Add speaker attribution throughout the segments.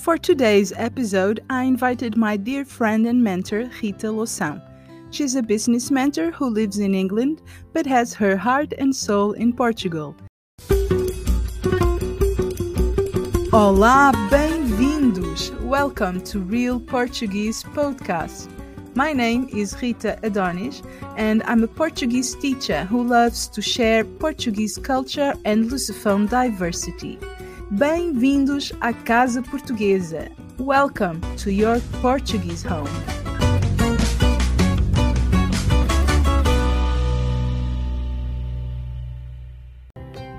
Speaker 1: For today's episode, I invited my dear friend and mentor, Rita Loução. She's a business mentor who lives in England but has her heart and soul in Portugal. Olá, bem-vindos! Welcome to Real Portuguese Podcast. My name is Rita Adonis, and I'm a Portuguese teacher who loves to share Portuguese culture and Lusophone diversity. Bem-vindos à Casa Portuguesa. Welcome to your Portuguese home.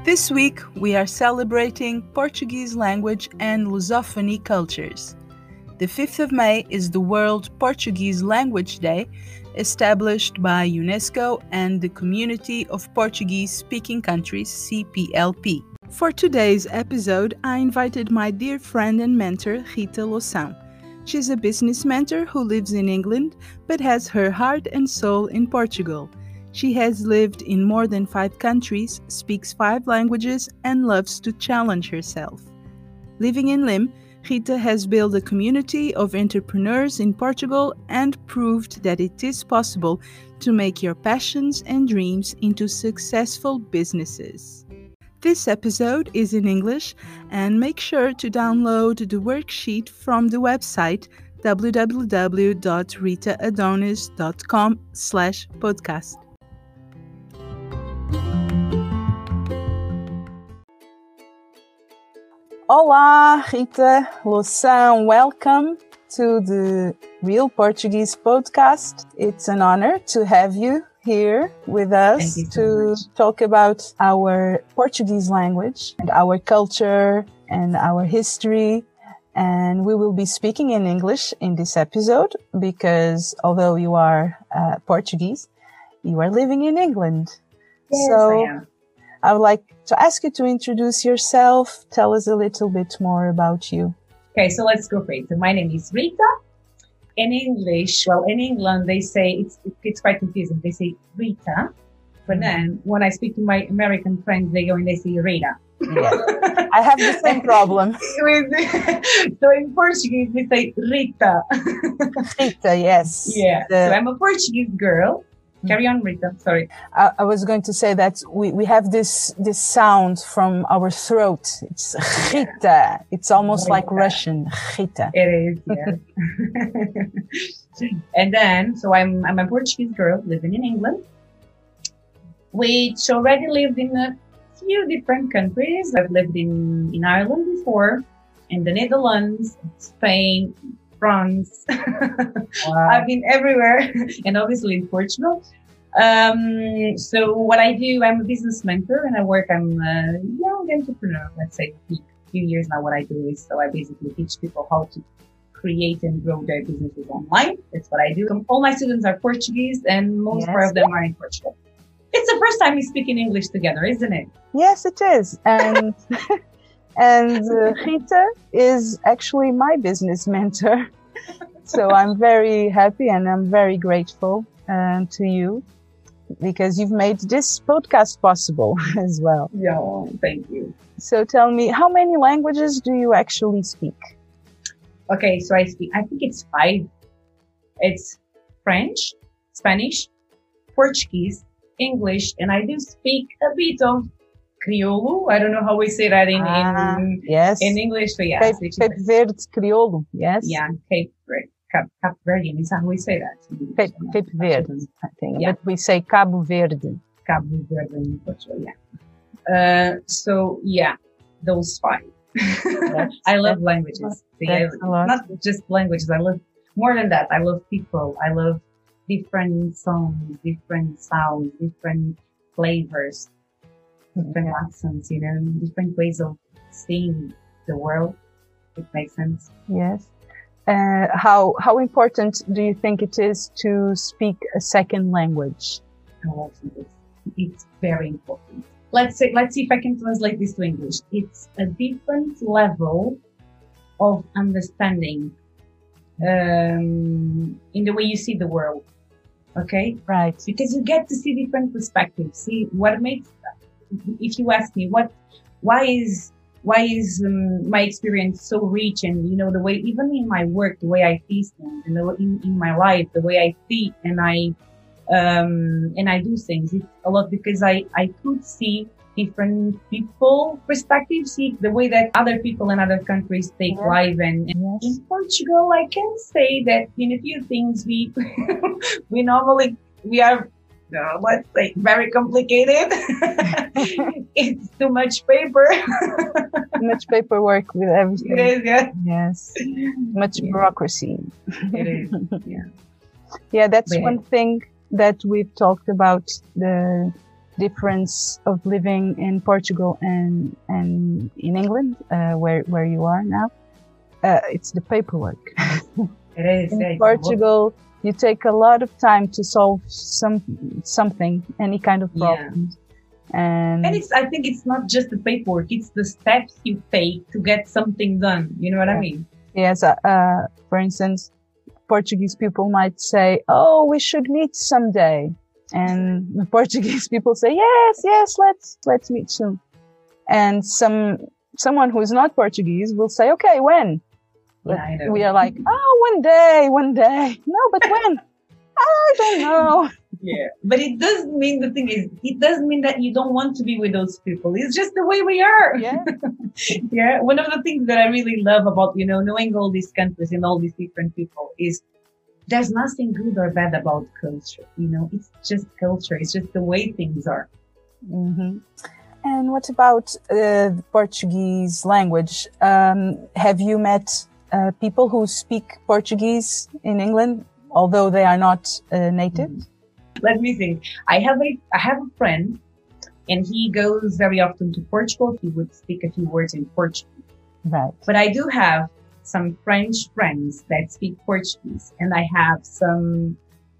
Speaker 1: This week, we are celebrating Portuguese language and Lusophony cultures. The 5th of May is the World Portuguese Language Day, established by UNESCO and the Community of Portuguese Speaking Countries, CPLP. For today's episode, I invited my dear friend and mentor, Rita Loução. She's a business mentor who lives in England but has her heart and soul in Portugal. She has lived in more than five countries, speaks five languages, and loves to challenge herself. Living in Lim, Rita has built a community of entrepreneurs in Portugal and proved that it is possible to make your passions and dreams into successful businesses. This episode is in English, and make sure to download the worksheet from the website www.ritaadonis.com slash podcast. Olá, Rita Loução. Welcome to the Real Portuguese podcast. It's an honor to have you here with us to talk about our Portuguese language and our culture and our history. And we will be speaking in English in this episode because although you are uh, Portuguese, you are living in England.
Speaker 2: Yes,
Speaker 1: so
Speaker 2: I am.
Speaker 1: I would like to ask you to introduce yourself. Tell us a little bit more about you.
Speaker 2: Okay, so let's go for it. So my name is Rita. In English, well, in England, they say it's it's quite confusing. They say Rita, but mm. then when I speak to my American friends, they go and they say Rita.
Speaker 1: I have the same problem.
Speaker 2: So in Portuguese, we say Rita.
Speaker 1: Rita, yes.
Speaker 2: yeah.
Speaker 1: The-
Speaker 2: so I'm a Portuguese girl. Carry on, Rita. Sorry.
Speaker 1: I, I was going to say that we, we have this this sound from our throat. It's Rita. It's almost like Russian. Rita.
Speaker 2: It is, yeah. and then, so I'm, I'm a Portuguese girl living in England, which already lived in a few different countries. I've lived in, in Ireland before, in the Netherlands, Spain, France. I've been everywhere and obviously in Portugal. Um, so what I do, I'm a business mentor and I work, I'm a young entrepreneur, let's say a few years now. What I do is, so I basically teach people how to create and grow their businesses online. That's what I do. All my students are Portuguese and most
Speaker 1: Yes.
Speaker 2: of them are in Portugal. It's the first time we speak in English together, isn't it?
Speaker 1: Yes, it is. And and uh, Rita is actually my business mentor. So I'm very happy and I'm very grateful uh, to you because you've made this podcast possible as well.
Speaker 2: Yeah. Thank you.
Speaker 1: So tell me, how many languages do you actually speak?
Speaker 2: Okay. So I speak, I think it's five. It's French, Spanish, Portuguese, English, and I do speak a bit of Criollo. I don't know how we say that in,
Speaker 1: Ah,
Speaker 2: in,
Speaker 1: yes.
Speaker 2: in English. So yeah,
Speaker 1: Cape, Cape Verde Crioulo, yes?
Speaker 2: yeah, Cape, Verde. Cap, Cap Verdean is how we say that.
Speaker 1: Cape, Cape Verde. I think.
Speaker 2: Yeah.
Speaker 1: But we say Cabo Verde.
Speaker 2: Cabo Verde in Portugal, yeah. Uh, so yeah, those five. I love languages. I-
Speaker 1: that's a lot.
Speaker 2: not just languages. I love more than that. I love people. I love different songs, different sounds, different flavors, different accents. You know, different ways of seeing the world. It makes sense.
Speaker 1: Yes. Uh, how how important do you think it is to speak a second language?
Speaker 2: how often it's, it's very important. Let's say, let's see if I can translate this to English. It's a different level of understanding um, in the way you see the world. Okay,
Speaker 1: Right.
Speaker 2: because you get to see different perspectives. See what makes. If you ask me what, why is why is um, my experience so rich and you know the way even in my work the way i see things and the, in, in my life the way i see and i um, and i do things it's a lot because i i could see different people perspectives see the way that other people in other countries take yeah. life and, and yes. in portugal i can say that in a few things we we normally we are uh, let's say very complicated. it's too much paper.
Speaker 1: too much paperwork with everything.
Speaker 2: It is, yeah.
Speaker 1: Yes. Much yeah. bureaucracy.
Speaker 2: It is, yeah.
Speaker 1: Yeah, that's but, one thing that we've talked about the difference of living in Portugal and and in England, uh, where where you are now. Uh, it's the paperwork.
Speaker 2: It is.
Speaker 1: in Portugal, you take a lot of time to solve some something, any kind of problem. Yeah. And,
Speaker 2: and it's, I think it's not just the paperwork, it's the steps you take to get something done. You know what yeah. I mean?
Speaker 1: Yes. Uh, uh, for instance, Portuguese people might say, Oh, we should meet someday. And the Portuguese people say, yes, yes, let's, let's meet soon. And some, someone who is not Portuguese will say, okay, when? We are like, oh, one day, one day. No, but when? I don't know.
Speaker 2: Yeah, but it doesn't mean the thing is, it doesn't mean that you don't want to be with those people. It's just the way we are.
Speaker 1: Yeah.
Speaker 2: yeah. One of the things that I really love about, you know, knowing all these countries and all these different people is there's nothing good or bad about culture. You know, it's just culture. It's just the way things are.
Speaker 1: Mm-hmm. And what about uh, the Portuguese language? Um, have you met uh, people who speak Portuguese in England, although they are not uh, native? Mm-hmm.
Speaker 2: Let me think. I have a I have a friend, and he goes very often to Portugal. He would speak a few words in Portuguese.
Speaker 1: Right.
Speaker 2: But I do have some French friends that speak Portuguese, and I have some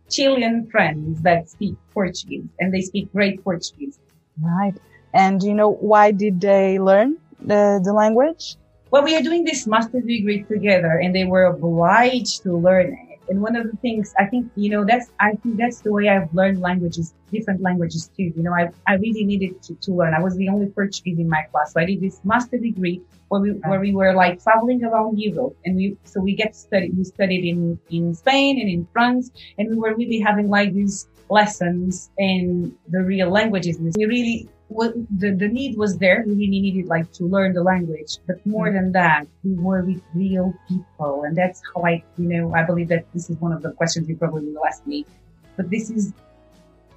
Speaker 2: Chilean friends that speak Portuguese, and they speak great Portuguese.
Speaker 1: Right. And you know why did they learn the the language?
Speaker 2: Well, we are doing this master's degree together and they were obliged to learn it. And one of the things I think, you know, that's, I think that's the way I've learned languages, different languages too. You know, I, I really needed to, to learn. I was the only Portuguese in my class. So I did this master degree where we, where we were like traveling around Europe and we, so we get studied, we studied in, in Spain and in France and we were really having like these lessons in the real languages. We really what the, the need was there. We really needed like to learn the language, but more mm. than that, we were with real people. And that's how I, you know, I believe that this is one of the questions you probably will ask me, but this is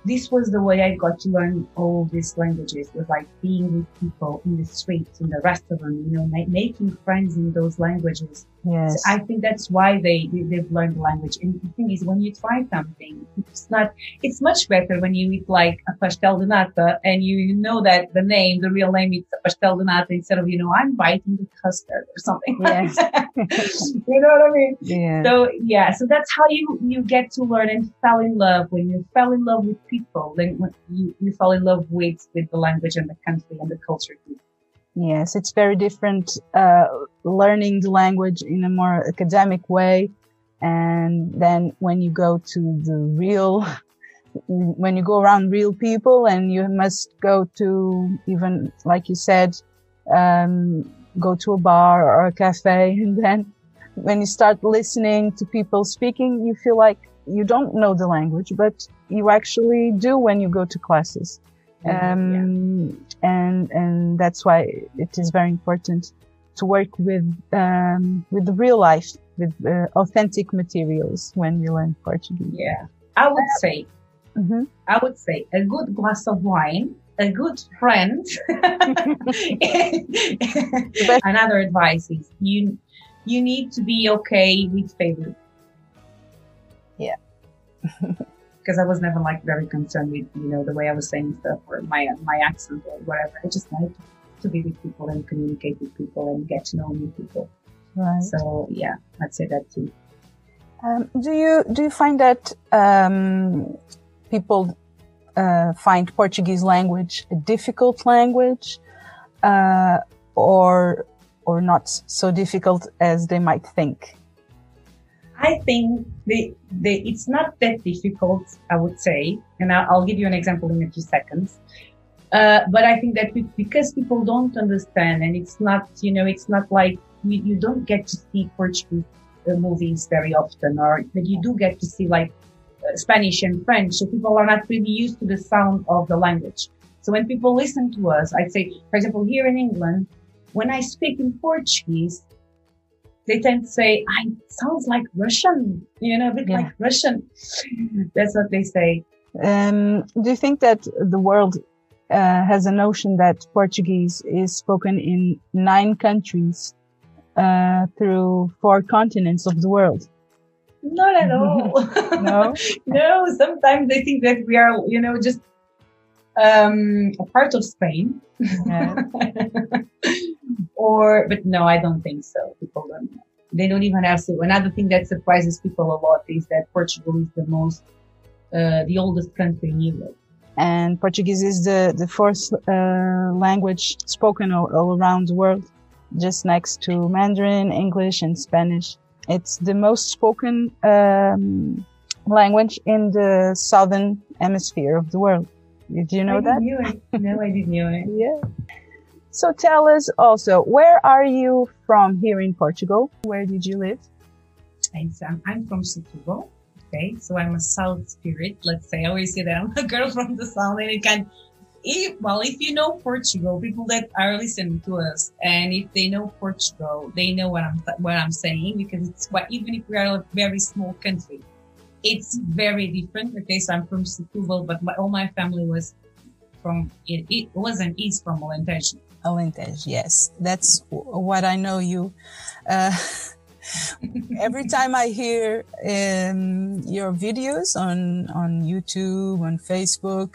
Speaker 2: this was the way I got to learn all these languages was like being with people in the streets, in the restaurant, you know, ma- making friends in those languages.
Speaker 1: Yes.
Speaker 2: So I think that's why they, they, have learned the language. And the thing is, when you try something, it's not, it's much better when you eat like a pastel de nata and you know that the name, the real name is pastel de nata instead of, you know, I'm biting the custard or something. Yes. you know what I mean?
Speaker 1: Yeah.
Speaker 2: So yeah, so that's how you, you get to learn and fall in love when you fell in love with people, then you, you fall in love with, with the language and the country and the culture too.
Speaker 1: Yes, it's very different uh, learning the language in a more academic way. And then when you go to the real, when you go around real people and you must go to even, like you said, um, go to a bar or a cafe. And then when you start listening to people speaking, you feel like you don't know the language, but you actually do when you go to classes. Mm-hmm. Um, yeah. and, and that's why it is very important to work with, um, with the real life, with uh, authentic materials when we learn Portuguese.
Speaker 2: Yeah. I would say, mm-hmm. I would say a good glass of wine, a good friend. Another advice is you, you need to be okay with failure.
Speaker 1: Yeah.
Speaker 2: because I was never like very concerned with, you know, the way I was saying stuff or my, my accent or whatever. I just like to be with people and communicate with people and get to know new people.
Speaker 1: Right.
Speaker 2: So yeah, I'd say that too.
Speaker 1: Um, do you, do you find that, um, people, uh, find Portuguese language a difficult language, uh, or, or not so difficult as they might think?
Speaker 2: I think the, the, it's not that difficult, I would say. And I'll, I'll give you an example in a few seconds. Uh, but I think that we, because people don't understand and it's not, you know, it's not like you, you don't get to see Portuguese uh, movies very often or, but you do get to see like uh, Spanish and French. So people are not really used to the sound of the language. So when people listen to us, I'd say, for example, here in England, when I speak in Portuguese, they tend to say, I sounds like Russian, you know, a bit yeah. like Russian. That's what they say.
Speaker 1: Um, do you think that the world uh, has a notion that Portuguese is spoken in nine countries uh, through four continents of the world?
Speaker 2: Not at all.
Speaker 1: no,
Speaker 2: no. Sometimes they think that we are, you know, just um, a part of Spain. Yeah. or, but no, I don't think so. People don't. They don't even have to. Another thing that surprises people a lot is that Portugal is the most, uh, the oldest country in Europe. And Portuguese is the the fourth uh, language spoken all, all around the world, just next to Mandarin, English, and Spanish. It's the most spoken um, language in the southern hemisphere of the world. Did you know I
Speaker 1: that?
Speaker 2: Knew it. No, I didn't know it.
Speaker 1: yeah. So tell us also, where are you from here in Portugal? Where did you live?
Speaker 2: I'm, um, I'm from Setúbal. Okay, so I'm a South spirit. Let's say I always say that I'm a girl from the South, and it can. If, well, if you know Portugal, people that are listening to us, and if they know Portugal, they know what I'm what I'm saying because it's what even if we are a very small country, it's very different. Okay, so I'm from Setúbal, but my, all my family was from it, it wasn't east from Alentejo.
Speaker 1: Alentejo, yes, that's what I know you. Uh, every time I hear um, your videos on on YouTube, on Facebook,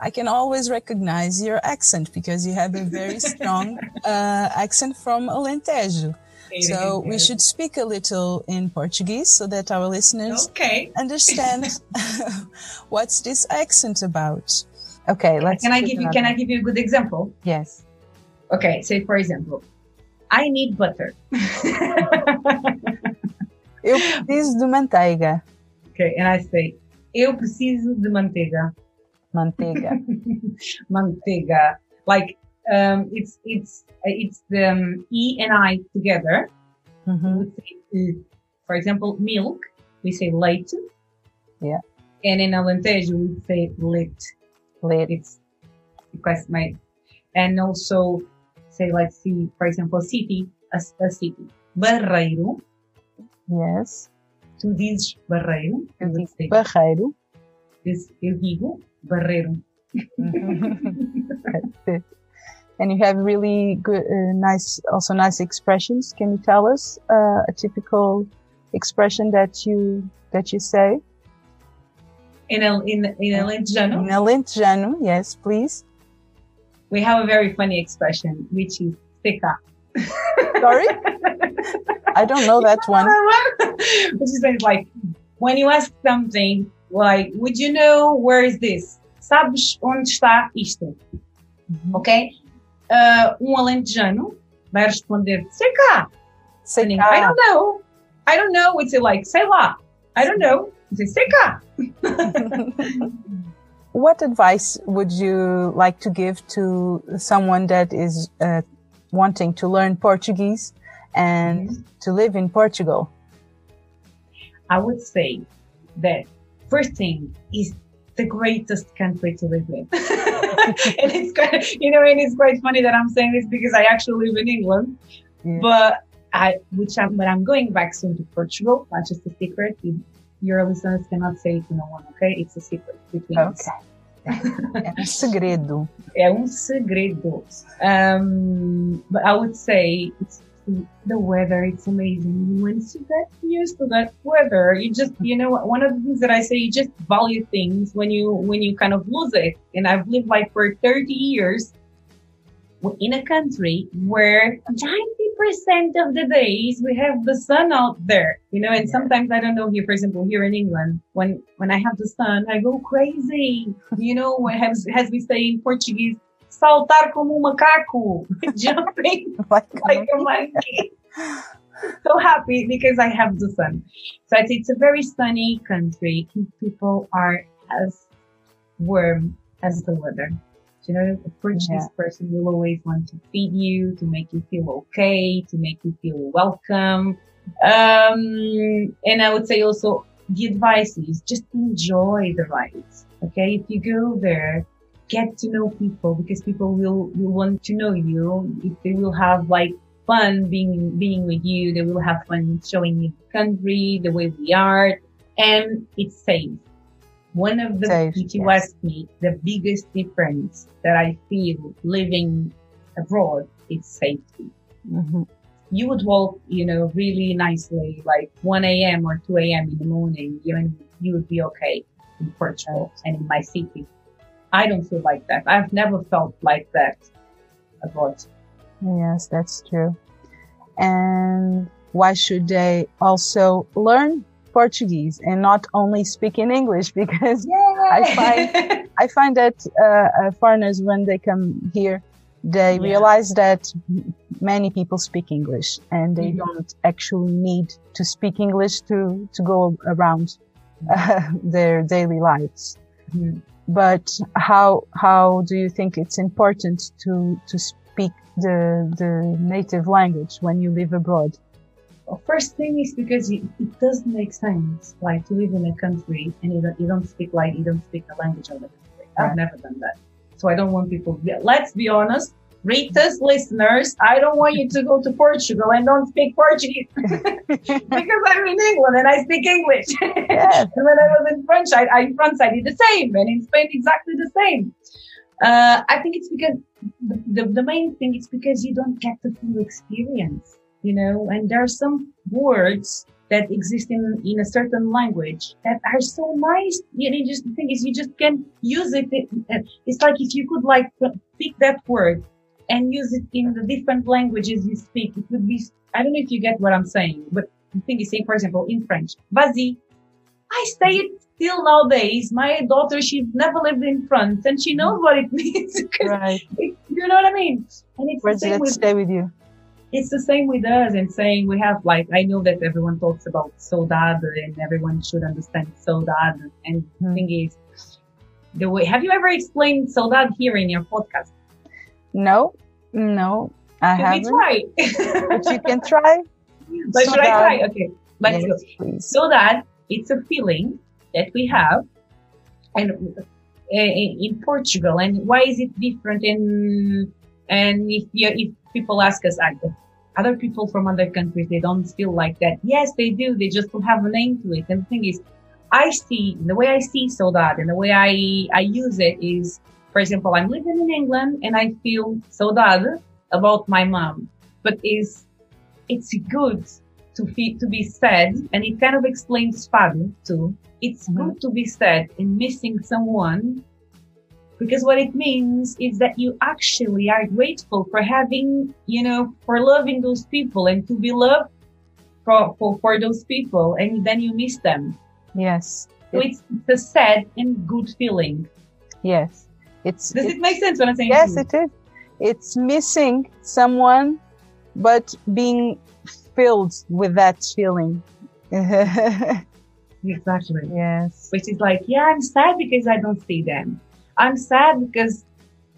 Speaker 1: I can always recognize your accent because you have a very strong uh, accent from Alentejo. So we should speak a little in Portuguese so that our listeners
Speaker 2: okay.
Speaker 1: understand what's this accent about. Okay, let's.
Speaker 2: Can I give you? Can I give you a good example?
Speaker 1: Yes.
Speaker 2: Okay, say for example, I need butter.
Speaker 1: eu preciso de manteiga.
Speaker 2: Okay, and I say, eu preciso de manteiga.
Speaker 1: Manteiga.
Speaker 2: manteiga. Like um, it's it's it's the um, e and I together.
Speaker 1: Mm-hmm.
Speaker 2: Say, for example, milk. We say leite.
Speaker 1: Yeah.
Speaker 2: And in Alentejo we say leite. It's because my and also say let's see for example city a, a city Barreiro.
Speaker 1: Yes.
Speaker 2: Tu dizes Barreiro.
Speaker 1: Eu digo Barreiro.
Speaker 2: Eu digo Barreiro.
Speaker 1: and you have really good, uh, nice, also nice expressions. Can you tell us uh, a typical expression that you that you say?
Speaker 2: In a in in Alentejano.
Speaker 1: In Alentejano, yes, please.
Speaker 2: We have a very funny expression, which is sei cá.
Speaker 1: Sorry, I don't know that one.
Speaker 2: which is like when you ask something like, "Would you know where is this?" Sabes onde está isto?
Speaker 1: Mm-hmm.
Speaker 2: Ok? uh, um alentejano vai responder, sei cá.
Speaker 1: Sei cá.
Speaker 2: I don't know. I don't know. It's like, sei lá. I don't know. Cá.
Speaker 1: what advice would you like to give to someone that is uh, wanting to learn Portuguese and mm -hmm. to live in Portugal?
Speaker 2: I would say that first thing is the greatest country to live in. and it's kind of, you know, and it's quite funny that I'm saying this because I actually live in England, yeah. but I, which I'm, but I'm going back soon to Portugal. Not just a secret. You, your listeners cannot say it to no one, okay? It's a secret between
Speaker 1: okay. us. é um segredo.
Speaker 2: É um segredo. Um, but I would say it's the weather, it's amazing. Once you get used to that weather, you just, you know, one of the things that I say, you just value things when you, when you kind of lose it. And I've lived like for 30 years in a country where 90% of the days we have the sun out there, you know, and sometimes I don't know here, for example, here in England, when, when I have the sun, I go crazy, you know, as, as we say in Portuguese, saltar como um macaco, jumping like, like a monkey. so happy because I have the sun. So it's a very sunny country. People are as warm as the weather. You know, a Portuguese yeah. person will always want to feed you, to make you feel okay, to make you feel welcome. Um, and I would say also the advice is just enjoy the ride. Okay. If you go there, get to know people because people will, will want to know you. If they will have like fun being, being with you, they will have fun showing you the country, the way we are, and it's safe. One of the, safe, if you yes. ask me, the biggest difference that I feel living abroad is safety. Mm-hmm you would walk, you know, really nicely, like 1 a.m. or 2 a.m. in the morning, you and you would be okay in Portugal and in my city. I don't feel like that. I've never felt like that abroad.
Speaker 1: Yes, that's true. And why should they also learn Portuguese and not only speak in English? Because Yay! I find I find that uh, uh, foreigners when they come here, they yeah. realize that many people speak English and they mm-hmm. don't actually need to speak English to, to go around uh, their daily lives. Mm-hmm. But how, how do you think it's important to, to speak the, the native language when you live abroad?
Speaker 2: First thing is because it, it doesn't make sense, like to live in a country and you don't, you don't speak like you don't speak the language of the country. I've never done that. So I don't want people, let's be honest, Rita's listeners, I don't want you to go to Portugal and don't speak Portuguese because I'm in England and I speak English. Yes. and when I was in France, I, I, in France, I did the same and in Spain, exactly the same. Uh, I think it's because the, the, the main thing is because you don't get the full experience, you know, and there are some words that exist in, in a certain language that are so nice. You know, just the thing is you just can use it. Uh, it's like if you could like pick that word and use it in the different languages you speak. It would be, I don't know if you get what I'm saying, but the thing is say, for example, in French, vas-y. I say it still nowadays. My daughter, she's never lived in France and she knows what it means. right. It, you know what I mean?
Speaker 1: And it's the same with, stay with you?
Speaker 2: It's the same with us and saying we have like, I know that everyone talks about saudade and everyone should understand saudade. And the hmm. thing is, the way, have you ever explained saudade here in your podcast?
Speaker 1: No, no, I haven't.
Speaker 2: try?
Speaker 1: but you can try.
Speaker 2: But so should I try? Okay, let's yes, go. Please. Saudade it's a feeling that we have, and uh, in Portugal. And why is it different? In and if you, if people ask us, other people from other countries, they don't feel like that. Yes, they do. They just don't have a name to it. And the thing is, I see the way I see saudade and the way I I use it is for example, I'm living in England and I feel saudade about my mom, but is it's good to be, to be said, and it kind of explains fado too. It's mm-hmm. good to be said in missing someone because what it means is that you actually are grateful for having, you know, for loving those people and to be loved for, for, for those people and then you miss them.
Speaker 1: Yes.
Speaker 2: So it's, it's a sad and good feeling.
Speaker 1: Yes.
Speaker 2: It's does it, it make sense what I'm saying?
Speaker 1: Yes, it is. It's missing someone, but being filled with that feeling.
Speaker 2: exactly.
Speaker 1: Yes.
Speaker 2: Which is like, yeah, I'm sad because I don't see them. I'm sad because,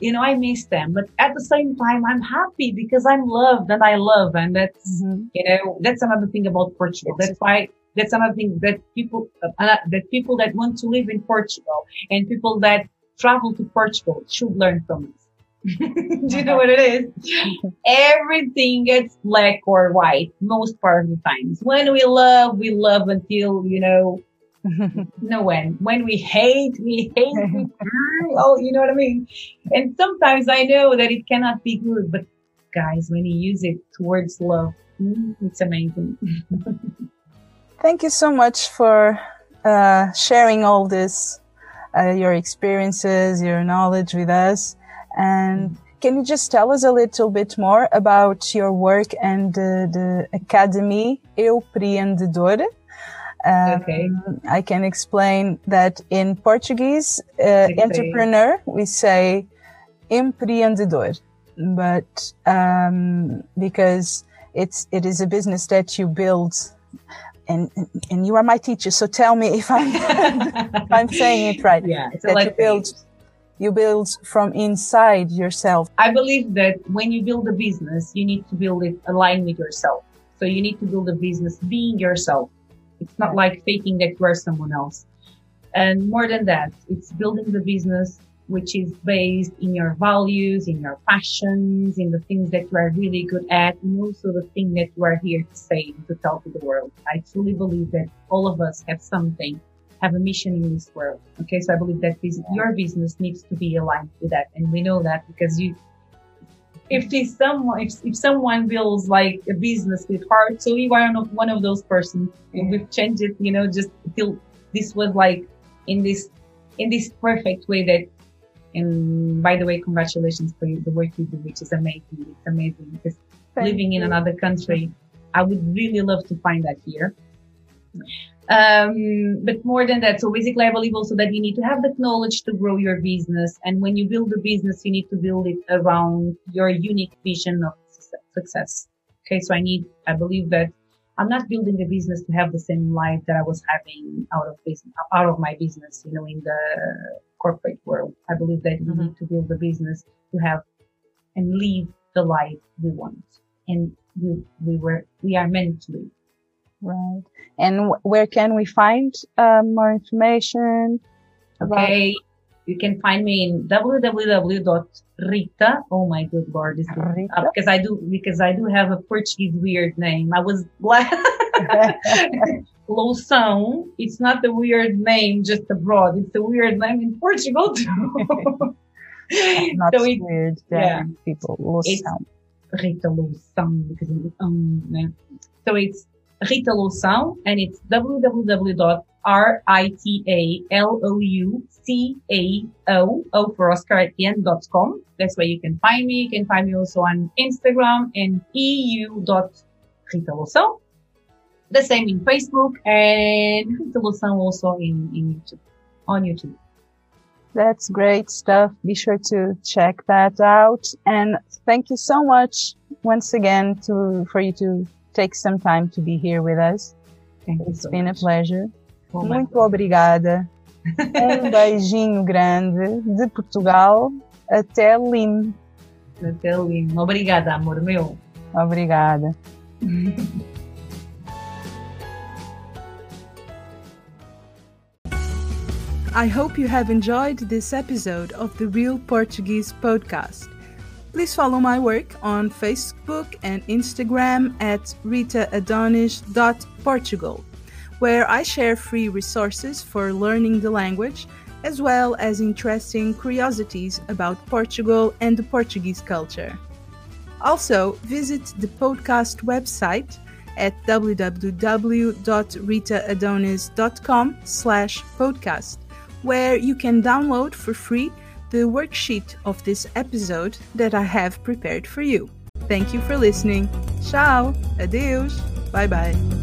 Speaker 2: you know, I miss them. But at the same time, I'm happy because I'm loved and I love. And that's, mm-hmm. you know, that's another thing about Portugal. That's why that's another thing that people, uh, that people that want to live in Portugal and people that travel to Portugal should learn from us. Do you know what it is? Everything gets black or white most part of the times. When we love, we love until, you know, no when. When we hate, we hate. We, oh, you know what I mean? And sometimes I know that it cannot be good, but guys, when you use it towards love, mm, it's amazing.
Speaker 1: Thank you so much for uh, sharing all this uh, your experiences, your knowledge with us. And can you just tell us a little bit more about your work and the, the Academy Eu Preendedora? Um, okay. I can explain that in Portuguese, uh, entrepreneur, we say empreendedor, but um, because it's it is a business that you build and and you are my teacher, so tell me if I'm if I'm saying it right.
Speaker 2: Yeah, it's that
Speaker 1: you build you build from inside yourself.
Speaker 2: I believe that when you build a business, you need to build it aligned with yourself. So you need to build a business being yourself. It's not like faking that you are someone else. And more than that, it's building the business which is based in your values, in your passions, in the things that you are really good at, and also the thing that you are here to say to tell to the world. I truly believe that all of us have something have a mission in this world. Okay. So I believe that this, your business needs to be aligned with that. And we know that because you, if someone, if, if someone builds like a business with heart, so you are not one of those persons. And we've changed it, you know, just till this was like in this, in this perfect way that, and by the way, congratulations for you, the work you do, which is amazing. It's amazing because Thank living you. in another country, I would really love to find that here. Um, but more than that, so basically, I believe also that you need to have the knowledge to grow your business. And when you build a business, you need to build it around your unique vision of success. Okay. So I need, I believe that I'm not building a business to have the same life that I was having out of business, out of my business, you know, in the corporate world. I believe that mm-hmm. we need to build a business to have and live the life we want. And we, we were, we are meant to live.
Speaker 1: Right. And where can we find uh, more information?
Speaker 2: Okay. You can find me in www.rita. Oh my good lord, this is, uh, because I do because I do have a Portuguese weird name. I was black. Loução. It's not the weird name just abroad. It's a weird name in Portugal too.
Speaker 1: not so weird. Yeah, people. Loução.
Speaker 2: Rita Loução because it's um. So it's Rita Loução, and it's www.ritaloucao, for Oscar at the end, dot com. That's where you can find me. You can find me also on Instagram and eu.ritaloução. The same in Facebook and Rita Loução also in, in YouTube, on YouTube.
Speaker 1: That's great stuff. Be sure to check that out. And thank you so much once again to, for you to take some time to be here with us. Thank It's so been much. a pleasure. Oh Muito obrigada. um beijinho grande de Portugal até Lim.
Speaker 2: Até Lim. Obrigada, amor meu.
Speaker 1: Obrigada. I hope you have enjoyed this episode of the Real Portuguese podcast. Please follow my work on Facebook and Instagram at ritaadonis.portugal, where I share free resources for learning the language as well as interesting curiosities about Portugal and the Portuguese culture. Also, visit the podcast website at www.ritaadonis.com slash podcast, where you can download for free the worksheet of this episode that I have prepared for you. Thank you for listening. Ciao, adeus, bye bye.